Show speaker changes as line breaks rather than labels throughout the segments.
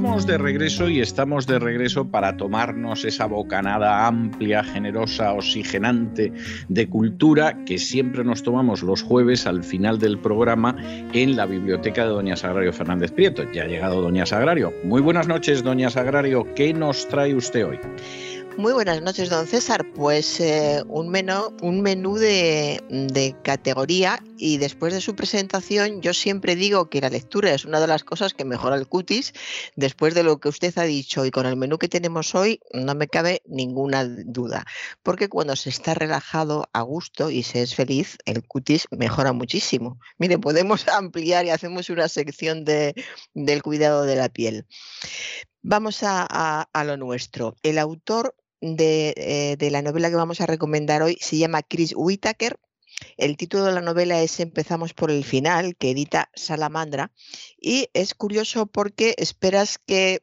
Estamos de regreso y estamos de regreso para tomarnos esa bocanada amplia, generosa, oxigenante de cultura que siempre nos tomamos los jueves al final del programa en la biblioteca de Doña Sagrario Fernández Prieto. Ya ha llegado Doña Sagrario. Muy buenas noches, Doña Sagrario. ¿Qué nos trae usted hoy?
Muy buenas noches, don César. Pues eh, un menú, de, categoría y después de su presentación yo siempre digo que la lectura es una de las cosas que mejora el cutis. Después de lo que usted ha dicho y con el menú que tenemos hoy no me cabe ninguna duda, porque cuando se está relajado a gusto y se es feliz, el cutis mejora muchísimo. Mire, podemos ampliar y hacemos una sección de, del cuidado de la piel. Vamos a, a, lo nuestro. El autor de, eh, de, la novela que vamos a recomendar hoy se llama Chris Whitaker. El título de la novela es Empezamos por el final, que edita Salamandra. Y es curioso porque esperas que,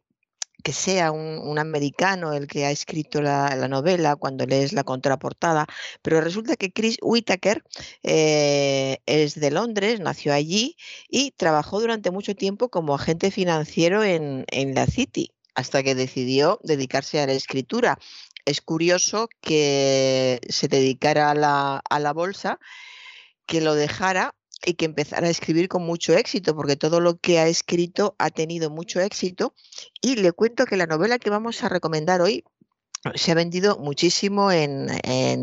que sea un, americano el que ha escrito la, la, novela cuando lees la contraportada, pero resulta que Chris Whitaker eh, es de Londres, nació allí y trabajó durante mucho tiempo como agente financiero en, en la City hasta que decidió dedicarse a la escritura es curioso que se dedicara a la, a la bolsa, que lo dejara y que empezara a escribir con mucho éxito, porque todo lo que ha escrito ha tenido mucho éxito. Y le cuento que la novela que vamos a recomendar hoy se ha vendido muchísimo en,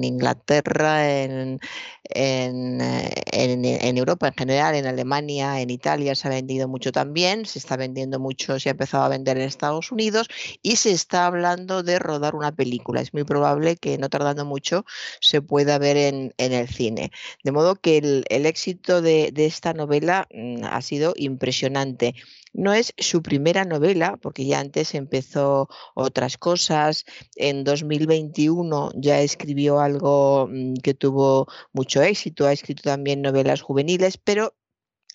Inglaterra, en, en, en, Europa en general, en Alemania, en Italia se ha vendido mucho también, se está vendiendo mucho, se ha empezado a vender en Estados Unidos y se está hablando de rodar una película. Es muy probable que no tardando mucho se pueda ver en, el cine. De modo que el, éxito de, de esta novela mm, ha sido impresionante. No es su primera novela, porque ya antes empezó otras cosas. En 2021 ya escribió algo mm, que tuvo mucho éxito, ha escrito también novelas juveniles, pero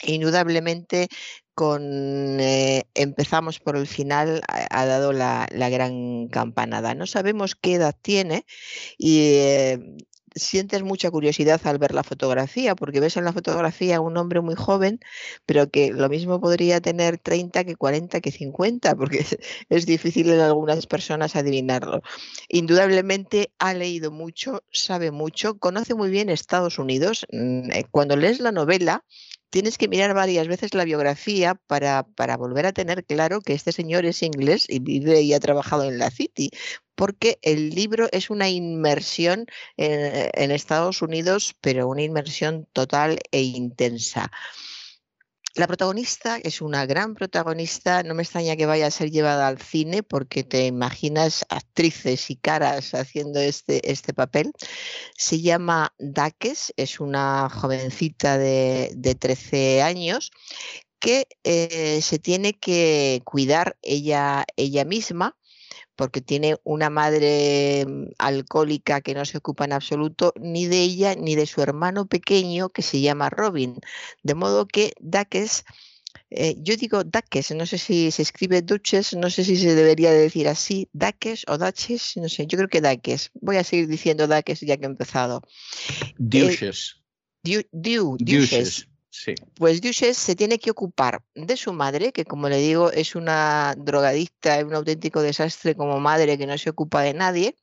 indudablemente con eh, empezamos por el final ha, dado la, la, gran campanada. No sabemos qué edad tiene y eh, sientes mucha curiosidad al ver la fotografía, porque ves en la fotografía un hombre muy joven, pero que lo mismo podría tener 30 que 40 que 50, porque es, es difícil en algunas personas adivinarlo. Indudablemente ha leído mucho, sabe mucho, conoce muy bien Estados Unidos. Mm, eh, cuando lees la novela, tienes que mirar varias veces la biografía para, para, volver a tener claro que este señor es inglés y vive y ha trabajado en la City, porque el libro es una inmersión en, en Estados Unidos, pero una inmersión total e intensa. La protagonista es una gran protagonista, no me extraña que vaya a ser llevada al cine porque te imaginas actrices y caras haciendo este, este papel. Se llama Daques, es una jovencita de, de 13 años que eh, se tiene que cuidar ella, ella misma porque tiene una madre mm, alcohólica que no se ocupa en absoluto ni de ella ni de su hermano pequeño que se llama Robin. De modo que Daques, eh, yo digo Daques, no sé si se escribe Duches, no sé si se debería decir así, Daques o Daches, no sé, yo creo que Daques. Voy a seguir diciendo Daques ya que he empezado.
Duches.
Eh, du, du, Duches. Pues Duches se tiene que ocupar de su madre, que como le digo es una drogadicta, es un auténtico desastre como madre que no se ocupa de nadie.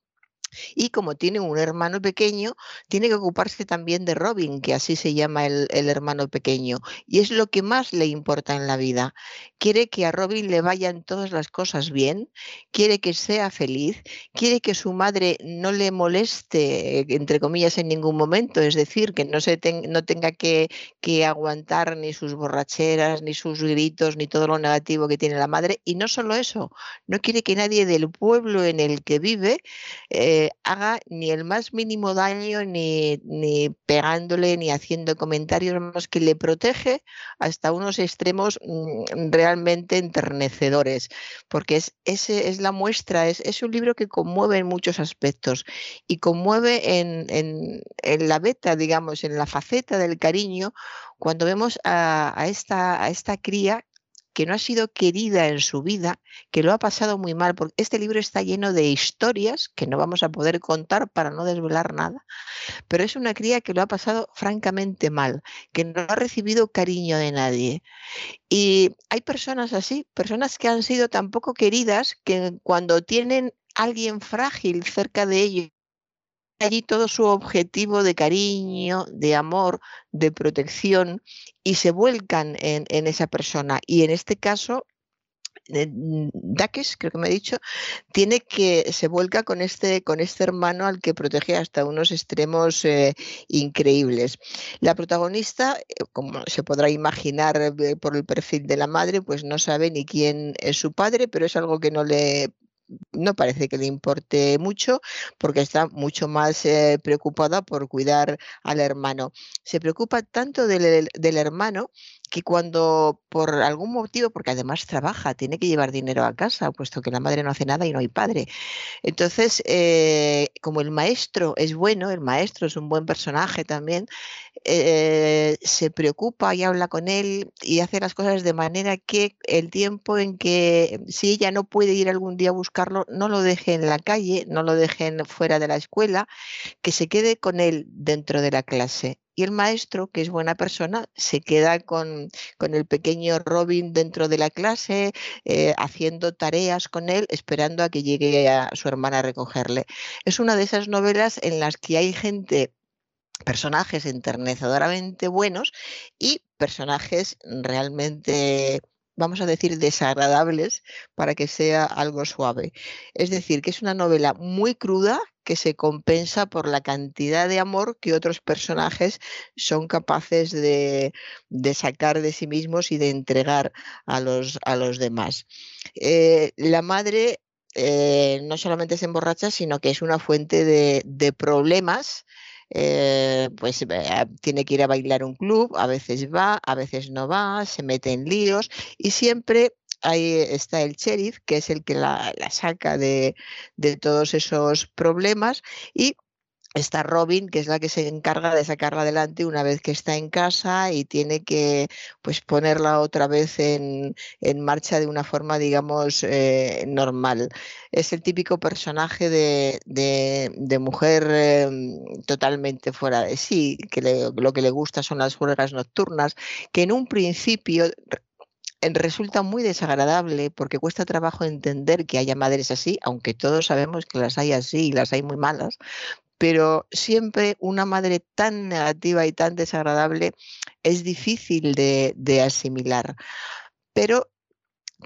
Y como tiene un hermano pequeño, tiene que ocuparse también de Robin, que así se llama el, hermano pequeño. Y es lo que más le importa en la vida. Quiere que a Robin le vayan todas las cosas bien, quiere que sea feliz, quiere que su madre no le moleste, entre comillas, en ningún momento, es decir, que no, se no tenga que, que aguantar ni sus borracheras, ni sus gritos, ni todo lo negativo que tiene la madre. Y no solo eso, no quiere que nadie del pueblo en el que vive... Eh, haga ni el más mínimo daño, ni, ni pegándole, ni haciendo comentarios más que le protege hasta unos extremos mm, realmente enternecedores, porque es, ese es la muestra, es, es un libro que conmueve en muchos aspectos y conmueve en, en, en la beta, digamos, en la faceta del cariño, cuando vemos a, a esta, a esta cría que no ha sido querida en su vida, que lo ha pasado muy mal, porque este libro está lleno de historias que no vamos a poder contar para no desvelar nada, pero es una cría que lo ha pasado francamente mal, que no ha recibido cariño de nadie. Y hay personas así, personas que han sido tan poco queridas que cuando tienen alguien frágil cerca de ellos, allí todo su objetivo de cariño, de amor, de protección y se vuelcan en, esa persona. Y en este caso, eh, Daques, creo que me ha dicho, tiene que se vuelca con este, con este hermano al que protege hasta unos extremos eh, increíbles. La protagonista, eh, como se podrá imaginar por el perfil de la madre, pues no sabe ni quién es su padre, pero es algo que no le no parece que le importe mucho porque está mucho más eh, preocupada por cuidar al hermano. Se preocupa tanto del, del, hermano que cuando por algún motivo, porque además trabaja, tiene que llevar dinero a casa, puesto que la madre no hace nada y no hay padre. Entonces, eh, como el maestro es bueno, el maestro es un buen personaje también, eh, se preocupa y habla con él y hace las cosas de manera que el tiempo en que si ella no puede ir algún día a buscarlo, no lo deje en la calle, no lo dejen fuera de la escuela, que se quede con él dentro de la clase y el maestro, que es buena persona, se queda con, con el pequeño Robin dentro de la clase, eh, haciendo tareas con él, esperando a que llegue su hermana a recogerle. Es una de esas novelas en las que hay gente personajes enternecedoramente buenos y personajes realmente vamos a decir, desagradables para que sea algo suave. Es decir, que es una novela muy cruda que se compensa por la cantidad de amor que otros personajes son capaces de, sacar de sí mismos y de entregar a los, a los demás. Eh, la madre eh, no solamente se emborracha, sino que es una fuente de, problemas eh, pues tiene que ir a bailar un club, a veces va, a veces no va, se mete en líos y siempre ahí está el sheriff, que es el que la, saca de, todos esos problemas y está Robin, que es la que se encarga de sacarla adelante una vez que está en casa y tiene que pues ponerla otra vez en, marcha de una forma, digamos, eh, normal. Es el típico personaje de, mujer eh, totalmente fuera de sí, que lo que le gusta son las juergas nocturnas, que en un principio resulta muy desagradable porque cuesta trabajo entender que haya madres así, aunque todos sabemos que las hay así y las hay muy malas, pero siempre una madre tan negativa y tan desagradable es difícil de, de asimilar. Pero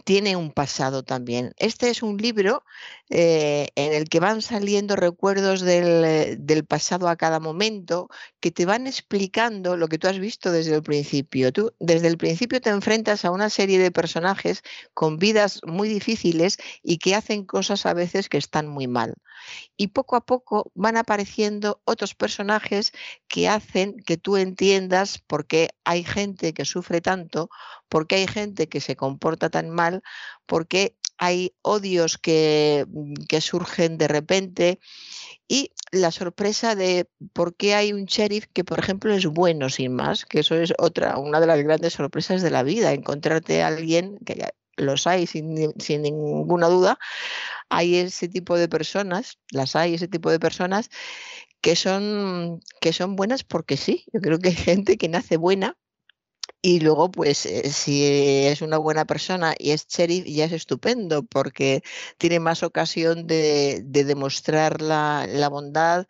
tiene un pasado también. Este es un libro eh, en el que van saliendo recuerdos del, del, pasado a cada momento que te van explicando lo que tú has visto desde el principio. Tú desde el principio te enfrentas a una serie de personajes con vidas muy difíciles y que hacen cosas a veces que están muy mal. Y poco a poco van apareciendo otros personajes que hacen que tú entiendas por qué hay gente que sufre tanto, por qué hay gente que se comporta tan mal, por qué hay odios que, mm, que, surgen de repente y la sorpresa de por qué hay un sheriff que, por ejemplo, es bueno sin más, que eso es otra, una de las grandes sorpresas de la vida, encontrarte a alguien que los hay sin, sin ninguna duda, hay ese tipo de personas, las hay ese tipo de personas que son, que son buenas porque sí, yo creo que hay gente que nace buena y luego, pues, eh, si es una buena persona y es sheriff, ya es estupendo, porque tiene más ocasión de, de demostrar la, la, bondad,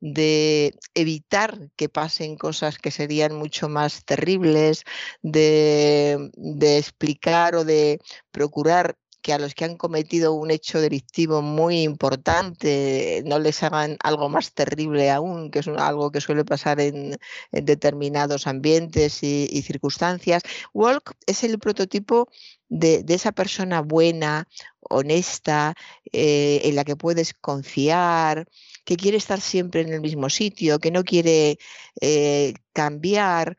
de evitar que pasen cosas que serían mucho más terribles, de, de explicar o de procurar que a los que han cometido un hecho delictivo muy importante no les hagan algo más terrible aún, que es algo que suele pasar en, determinados ambientes y, circunstancias. Walk es el prototipo de, de esa persona buena, honesta, eh, en la que puedes confiar, que quiere estar siempre en el mismo sitio, que no quiere eh, cambiar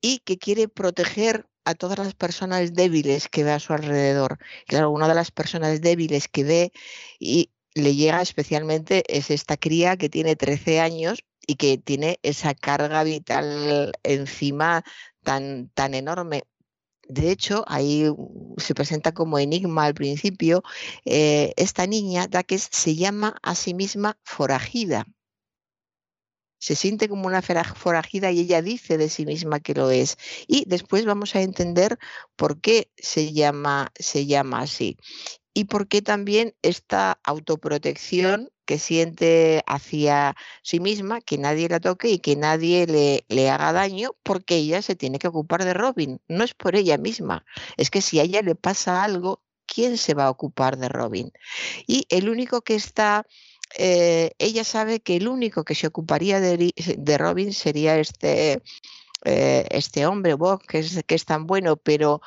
y que quiere proteger a todas las personas débiles que ve a su alrededor. Claro, una de las personas débiles que ve y le llega especialmente es esta cría que tiene 13 años y que tiene esa carga vital encima tan, tan enorme. De hecho, ahí se presenta como enigma al principio, eh, esta niña, Daques, se llama a sí misma forajida. Se siente como una forajida y ella dice de sí misma que lo es. Y después vamos a entender por qué se llama, se llama así. Y por qué también esta autoprotección que siente hacia sí misma, que nadie la toque y que nadie le, le, haga daño, porque ella se tiene que ocupar de Robin. No es por ella misma, es que si a ella le pasa algo, ¿quién se va a ocupar de Robin? Y el único que está... Eh, ella sabe que el único que se ocuparía de, de Robin sería este, eh, este hombre, Bob, que es, que es tan bueno, pero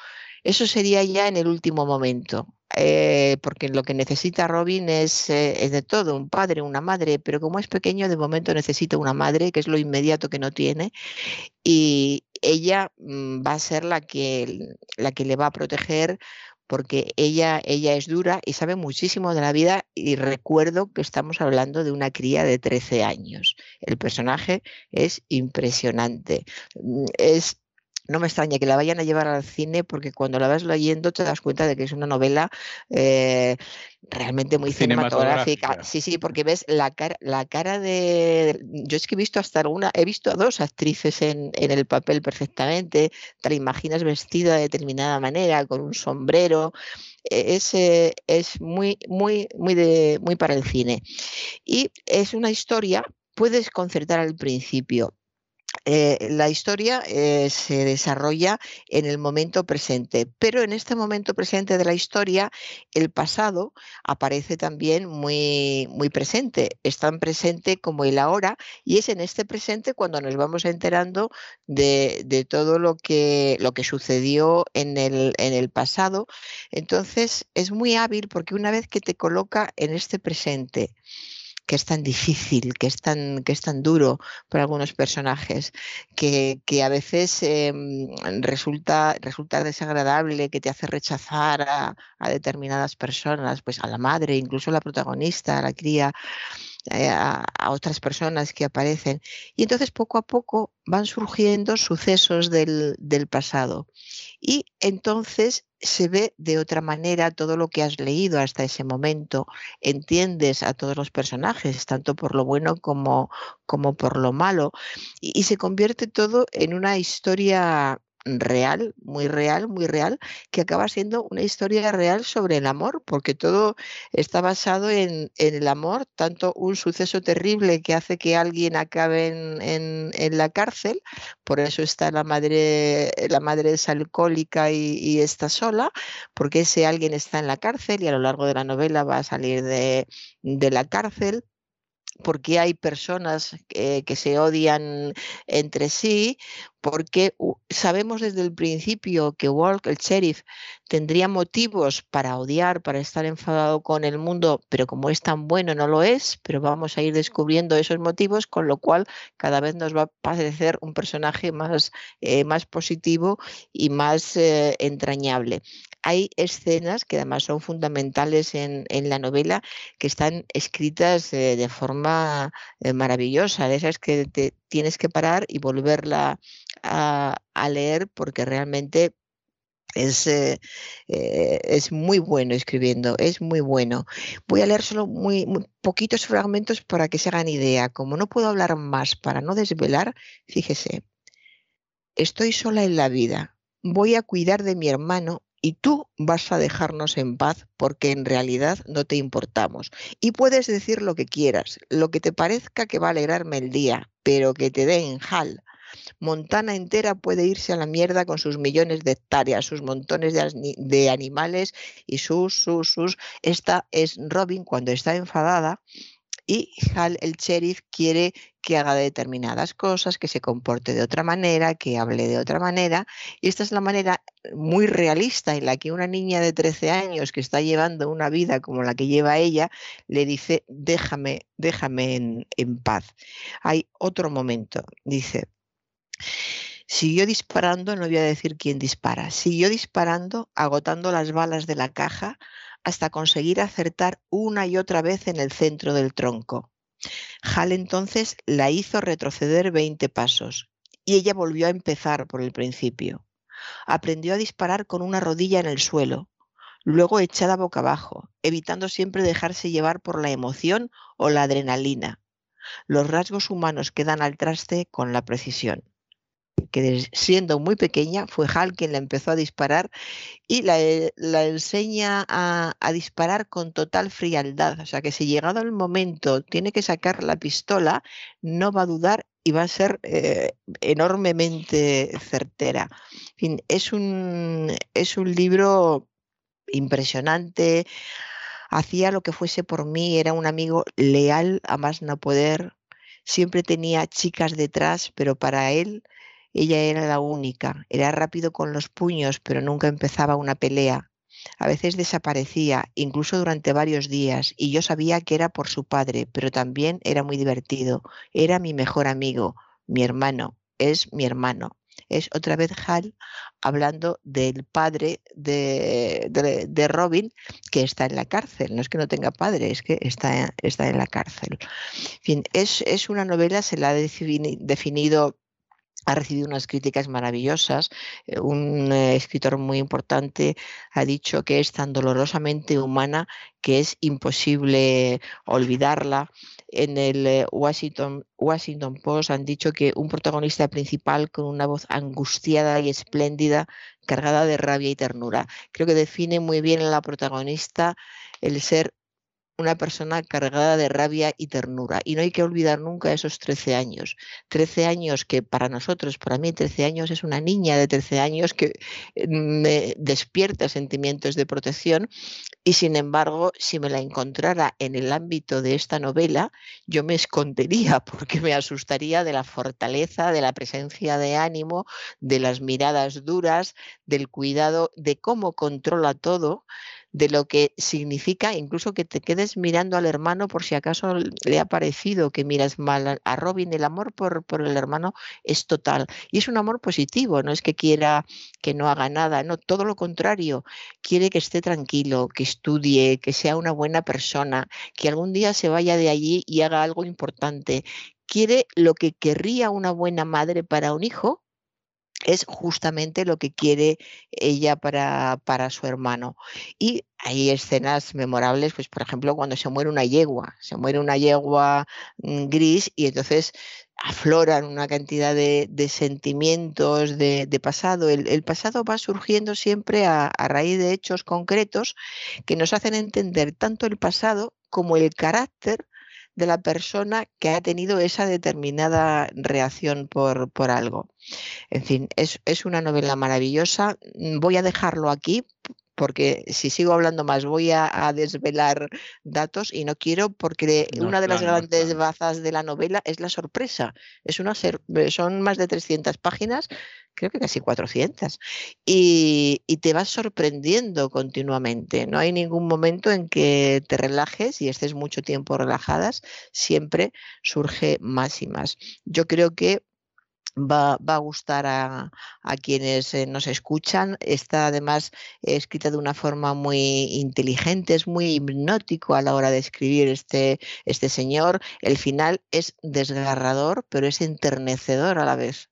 eso sería ya en el último momento. Eh, porque lo que necesita Robin es, eh, es, de todo, un padre, una madre, pero como es pequeño, de momento necesita una madre, que es lo inmediato que no tiene, y ella mm, va a ser la que, la que le va a proteger porque ella, ella es dura y sabe muchísimo de la vida y recuerdo que estamos hablando de una cría de 13 años. El personaje es impresionante. Mm, es no me extraña que la vayan a llevar al cine porque cuando la vas leyendo te das cuenta de que es una novela eh, realmente muy cinematográfica. Sí, sí, porque ves la cara, la cara de. Yo es que he visto hasta una, he visto a dos actrices en, el papel perfectamente. Te la imaginas vestida de determinada manera, con un sombrero. E, es, eh, es muy, muy, muy, de, muy para el cine. Y es una historia, puedes concertar al principio eh, la historia eh, se desarrolla en el momento presente, pero en este momento presente de la historia, el pasado aparece también muy, muy presente, es tan presente como el ahora, y es en este presente cuando nos vamos enterando de, todo lo que, lo que sucedió en el, en el pasado. Entonces, es muy hábil porque una vez que te coloca en este presente, que es tan difícil, que es tan, que es tan duro para algunos personajes, que, a veces em, resulta, resulta desagradable, que te hace rechazar a, determinadas personas, pues a la madre, incluso a la protagonista, a la cría. Eh, a, otras personas que aparecen. Y entonces poco a poco van surgiendo sucesos del, del pasado. Y entonces se ve de otra manera todo lo que has leído hasta ese momento, entiendes a todos los personajes, tanto por lo bueno como, como por lo malo, y, y se convierte todo en una historia real, muy real, muy real, que acaba siendo una historia real sobre el amor, porque todo está basado en, el amor, tanto un suceso terrible que hace que alguien acabe en, la cárcel, por eso está la madre, la madre es alcohólica y, está sola, porque ese alguien está en la cárcel y a lo largo de la novela va a salir de, la cárcel porque hay personas que, se odian entre sí, porque sabemos desde el principio que Walk, el sheriff, tendría motivos para odiar, para estar enfadado con el mundo, pero como es tan bueno no lo es, pero vamos a ir descubriendo esos motivos, con lo cual cada vez nos va a parecer un personaje más, eh, más positivo y más eh, entrañable. Hay escenas que además son fundamentales en, la novela que están escritas de forma eh, maravillosa, de esas que te tienes que parar y volverla a, leer porque realmente es, eh, eh, es, muy bueno escribiendo, es muy bueno. Voy a leer solo muy, poquitos fragmentos para que se hagan idea. Como no puedo hablar más para no desvelar, fíjese, estoy sola en la vida. Voy a cuidar de mi hermano y tú vas a dejarnos en paz porque en realidad no te importamos. Y puedes decir lo que quieras, lo que te parezca que va a alegrarme el día, pero que te dé en jal. Montana entera puede irse a la mierda con sus millones de hectáreas, sus montones de, animales y sus, sus, sus. Esta es Robin cuando está enfadada y Hal, el sheriff, quiere que haga determinadas cosas, que se comporte de otra manera, que hable de otra manera. Y esta es la manera muy realista en la que una niña de 13 años que está llevando una vida como la que lleva ella, le dice, déjame, déjame en paz. Hay otro momento, dice, Siguió disparando, no voy a decir quién dispara, siguió disparando, agotando las balas de la caja hasta conseguir acertar una y otra vez en el centro del tronco. Hal entonces la hizo retroceder 20 pasos y ella volvió a empezar por el principio. Aprendió a disparar con una rodilla en el suelo, luego echada boca abajo, evitando siempre dejarse llevar por la emoción o la adrenalina, los rasgos humanos que dan al traste con la precisión que siendo muy pequeña fue Hal quien la empezó a disparar y la, eh, enseña a, disparar con total frialdad. O sea que si llegado el momento tiene que sacar la pistola, no va a dudar y va a ser eh, enormemente certera. es un, es un libro impresionante. Hacía lo que fuese por mí, era un amigo leal a más no poder. Siempre tenía chicas detrás, pero para él ella era la única, era rápido con los puños, pero nunca empezaba una pelea. A veces desaparecía, incluso durante varios días, y yo sabía que era por su padre, pero también era muy divertido. Era mi mejor amigo, mi hermano, es mi hermano. Es otra vez Hal hablando del padre de, de, Robin que está en la cárcel. No es que no tenga padre, es que está, está en la cárcel. En fin, es, es una novela, se la ha definido ha recibido unas críticas maravillosas. Eh, un eh, escritor muy importante ha dicho que es tan dolorosamente humana que es imposible olvidarla. En el eh, Washington, Post han dicho que un protagonista principal con una voz angustiada y espléndida, cargada de rabia y ternura. Creo que define muy bien a la protagonista el ser una persona cargada de rabia y ternura. Y no hay que olvidar nunca esos 13 años. 13 años que para nosotros, para mí 13 años es una niña de 13 años que eh, me despierta sentimientos de protección y sin embargo, si me la encontrara en el ámbito de esta novela, yo me escondería porque me asustaría de la fortaleza, de la presencia de ánimo, de las miradas duras, del cuidado, de cómo controla todo de lo que significa incluso que te quedes mirando al hermano por si acaso le ha parecido que miras mal a Robin. El amor por, por el hermano es total y es un amor positivo, no es que quiera que no haga nada, no, todo lo contrario, quiere que esté tranquilo, que estudie, que sea una buena persona, que algún día se vaya de allí y haga algo importante. Quiere lo que querría una buena madre para un hijo, es justamente lo que quiere ella para, para, su hermano. Y hay escenas memorables, pues por ejemplo, cuando se muere una yegua, se muere una yegua mm, gris y entonces afloran una cantidad de, sentimientos de, pasado. El, pasado va surgiendo siempre a, a raíz de hechos concretos que nos hacen entender tanto el pasado como el carácter de la persona que ha tenido esa determinada reacción por, por algo. En fin, es, es una novela maravillosa. Voy a dejarlo aquí porque si sigo hablando más voy a, desvelar datos y no quiero porque una de las grandes bazas de la novela es la sorpresa. Es una son más de 300 páginas, creo que casi 400, y, y te vas sorprendiendo continuamente. No hay ningún momento en que te relajes y estés mucho tiempo relajadas, siempre surge más y más. Yo creo que Va, a gustar a, quienes eh, nos escuchan. Está además escrita de una forma muy inteligente, es muy hipnótico a la hora de escribir este, este señor. El final es desgarrador, pero es enternecedor a la vez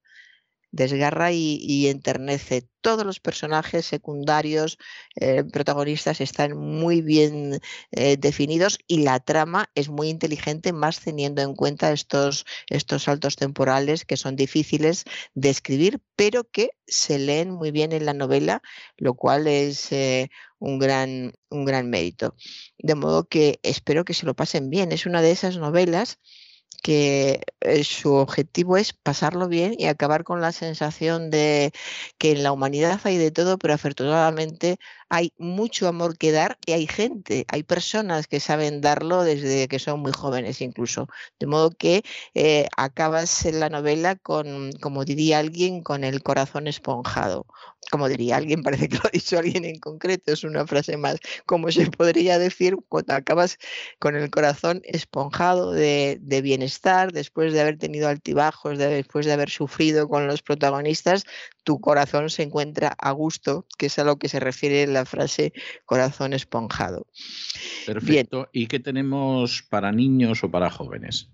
desgarra y, enternece. Todos los personajes secundarios, eh, protagonistas, están muy bien eh, definidos y la trama es muy inteligente, más teniendo en cuenta estos, estos saltos temporales que son difíciles de escribir, pero que se leen muy bien en la novela, lo cual es eh, un, gran, un gran mérito. De modo que espero que se lo pasen bien. Es una de esas novelas que eh, su objetivo es pasarlo bien y acabar con la sensación de que en la humanidad hay de todo, pero afortunadamente hay mucho amor que dar y hay gente, hay personas que saben darlo desde que son muy jóvenes incluso. De modo que eh, acabas la novela con, como diría alguien, con el corazón esponjado. Como diría alguien, parece que lo ha dicho alguien en concreto, es una frase más, como se podría decir cuando acabas con el corazón esponjado de, de bienestar, después de haber tenido altibajos, después de haber sufrido con los protagonistas, tu corazón se encuentra a gusto, que es a lo que se refiere la frase corazón esponjado.
Perfecto. ¿Y qué tenemos para niños o para jóvenes?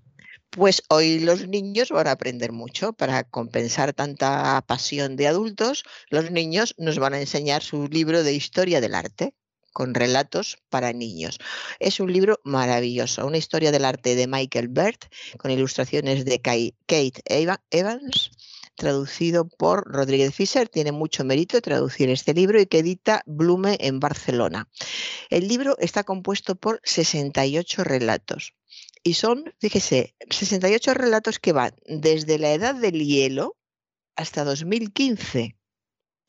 Pues hoy los niños van a aprender mucho para compensar tanta pasión de adultos. Los niños nos van a enseñar su libro de historia del arte con relatos para niños. Es un libro maravilloso, una historia del arte de Michael Bert, con ilustraciones de Kate Evans traducido por Rodríguez Fischer. Tiene mucho mérito traducir este libro y que edita Blume en Barcelona. El libro está compuesto por 68 relatos. Y son, fíjese, 68 relatos que van desde la edad del hielo hasta 2015.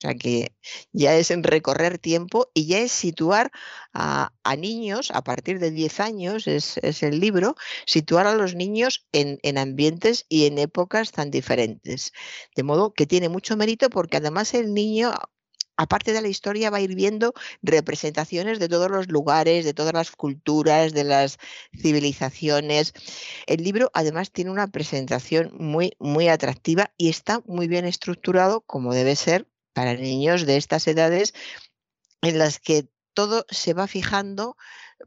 O sea que ya es en recorrer tiempo y ya es situar a, niños a partir de 10 años, es, el libro, situar a los niños en, en, ambientes y en épocas tan diferentes. De modo que tiene mucho mérito porque además el niño aparte de la historia, va a ir viendo representaciones de todos los lugares, de todas las culturas, de las civilizaciones. El libro además tiene una presentación muy, muy atractiva y está muy bien estructurado, como debe ser para niños de estas edades en las que todo se va fijando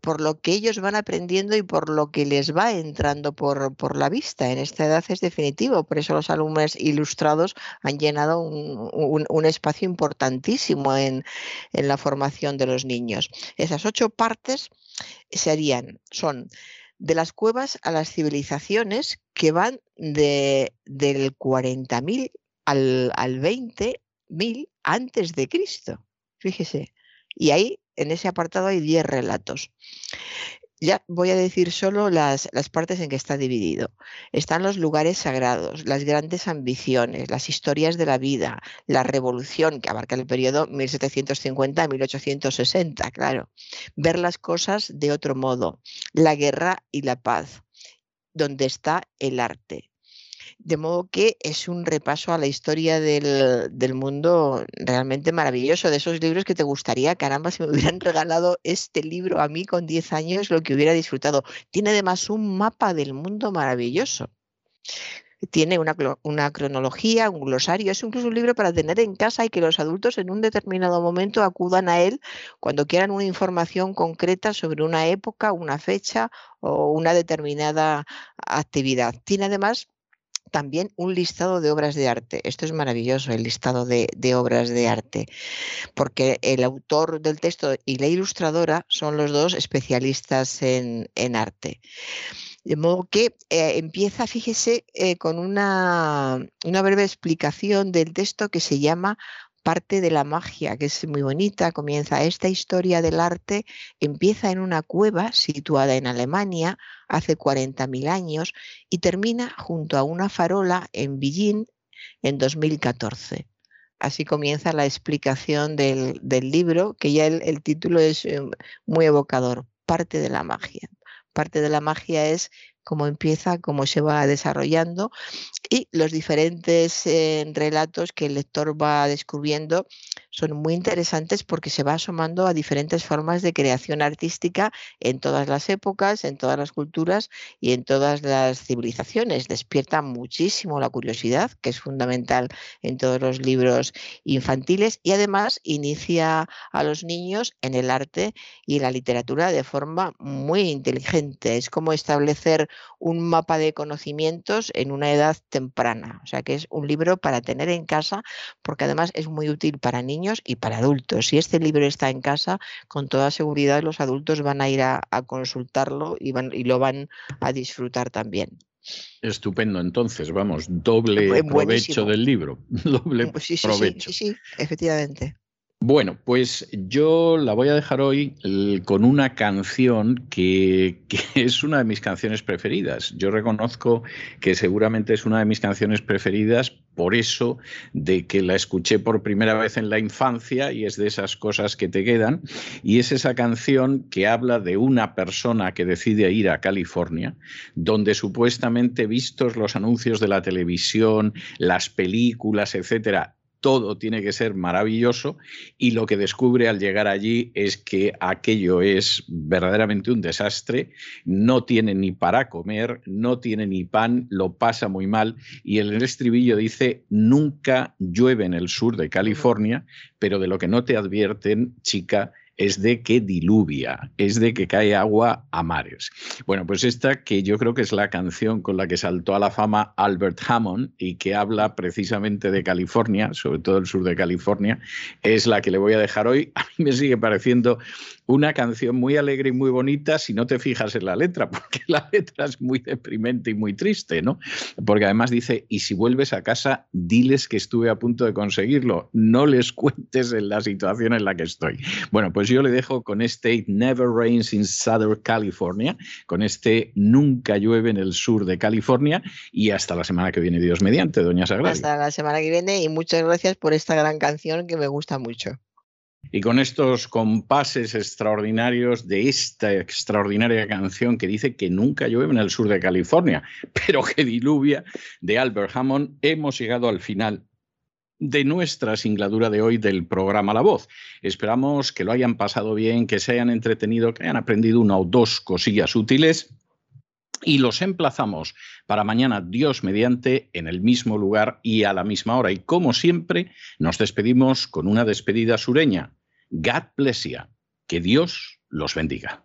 por lo que ellos van aprendiendo y por lo que les va entrando por, por la vista. En esta edad es definitivo, por eso los alumnos ilustrados han llenado un, un, espacio importantísimo en, en, la formación de los niños. Esas ocho partes serían, son de las cuevas a las civilizaciones que van de, del 40.000 al, al 20 mil antes de Cristo. Fíjese. Y ahí, en ese apartado, hay 10 relatos. Ya voy a decir solo las, las, partes en que está dividido. Están los lugares sagrados, las grandes ambiciones, las historias de la vida, la revolución, que abarca el periodo 1750-1860, claro. Ver las cosas de otro modo, la guerra y la paz, donde está el arte, de modo que es un repaso a la historia del, mundo realmente maravilloso, de esos libros que te gustaría, caramba, si me hubieran regalado este libro a mí con 10 años, lo que hubiera disfrutado. Tiene además un mapa del mundo maravilloso tiene una, una, cronología, un glosario, es incluso un libro para tener en casa y que los adultos en un determinado momento acudan a él cuando quieran una información concreta sobre una época, una fecha o una determinada actividad. Tiene además también un listado de obras de arte. Esto es maravilloso, el listado de, obras de arte, porque el autor del texto y la ilustradora son los dos especialistas en, arte. De modo que eh, empieza, fíjese, eh, con una, una breve explicación del texto que se llama parte de la magia, que es muy bonita, comienza esta historia del arte, empieza en una cueva situada en Alemania hace 40.000 años y termina junto a una farola en Beijing en 2014. Así comienza la explicación del, libro, que ya el título es eh, muy evocador, parte de la magia. Parte de la magia es cómo empieza, cómo se va desarrollando y los diferentes eh, relatos que el lector va descubriendo son muy interesantes porque se va asomando a diferentes formas de creación artística en todas las épocas, en todas las culturas y en todas las civilizaciones. Despierta muchísimo la curiosidad, que es fundamental en todos los libros infantiles y además inicia a los niños en el arte y la literatura de forma muy inteligente. Es como establecer un mapa de conocimientos en una edad temprana. O sea que es un libro para tener en casa porque además es muy útil para niños y para adultos. Si este libro está en casa, con toda seguridad los adultos van a ir a, consultarlo y, van, y lo van a disfrutar también.
Estupendo, entonces, vamos, doble provecho del libro. Doble
sí,
provecho.
Sí, sí, efectivamente.
Bueno, pues yo la voy a dejar hoy con una canción que, es una de mis canciones preferidas. Yo reconozco que seguramente es una de mis canciones preferidas por eso de que la escuché por primera vez en la infancia y es de esas cosas que te quedan. Y es esa canción que habla de una persona que decide ir a California, donde supuestamente vistos los anuncios de la televisión, las películas, etcétera, todo tiene que ser maravilloso y lo que descubre al llegar allí es que aquello es verdaderamente un desastre, no tiene ni para comer, no tiene ni pan, lo pasa muy mal y el estribillo dice, nunca llueve en el sur de California, pero de lo que no te advierten, chica, es de que diluvia, es de que cae agua a mares. Bueno, pues esta que yo creo que es la canción con la que saltó a la fama Albert Hammond y que habla precisamente de California, sobre todo el sur de California, es la que le voy a dejar hoy. A mí me sigue pareciendo una canción muy alegre y muy bonita si no te fijas en la letra, porque la letra es muy deprimente y muy triste, ¿no? Porque además dice, y si vuelves a casa, diles que estuve a punto de conseguirlo, no les cuentes en la situación en la que estoy. Bueno, pues yo le dejo con este It Never Rains in Southern California, con este Nunca llueve en el sur de California y hasta la semana que viene, Dios mediante, doña Sagrada.
Hasta la semana que viene y muchas gracias por esta gran canción que me gusta mucho.
Y con estos compases extraordinarios de esta extraordinaria canción que dice que nunca llueve en el sur de California, pero que diluvia, de Albert Hammond, hemos llegado al final de nuestra singladura de hoy del programa La Voz. Esperamos que lo hayan pasado bien, que se hayan entretenido, que hayan aprendido una o dos cosillas útiles. Y los emplazamos para mañana, Dios mediante, en el mismo lugar y a la misma hora. Y como siempre, nos despedimos con una despedida sureña. God bless you. Que Dios los bendiga.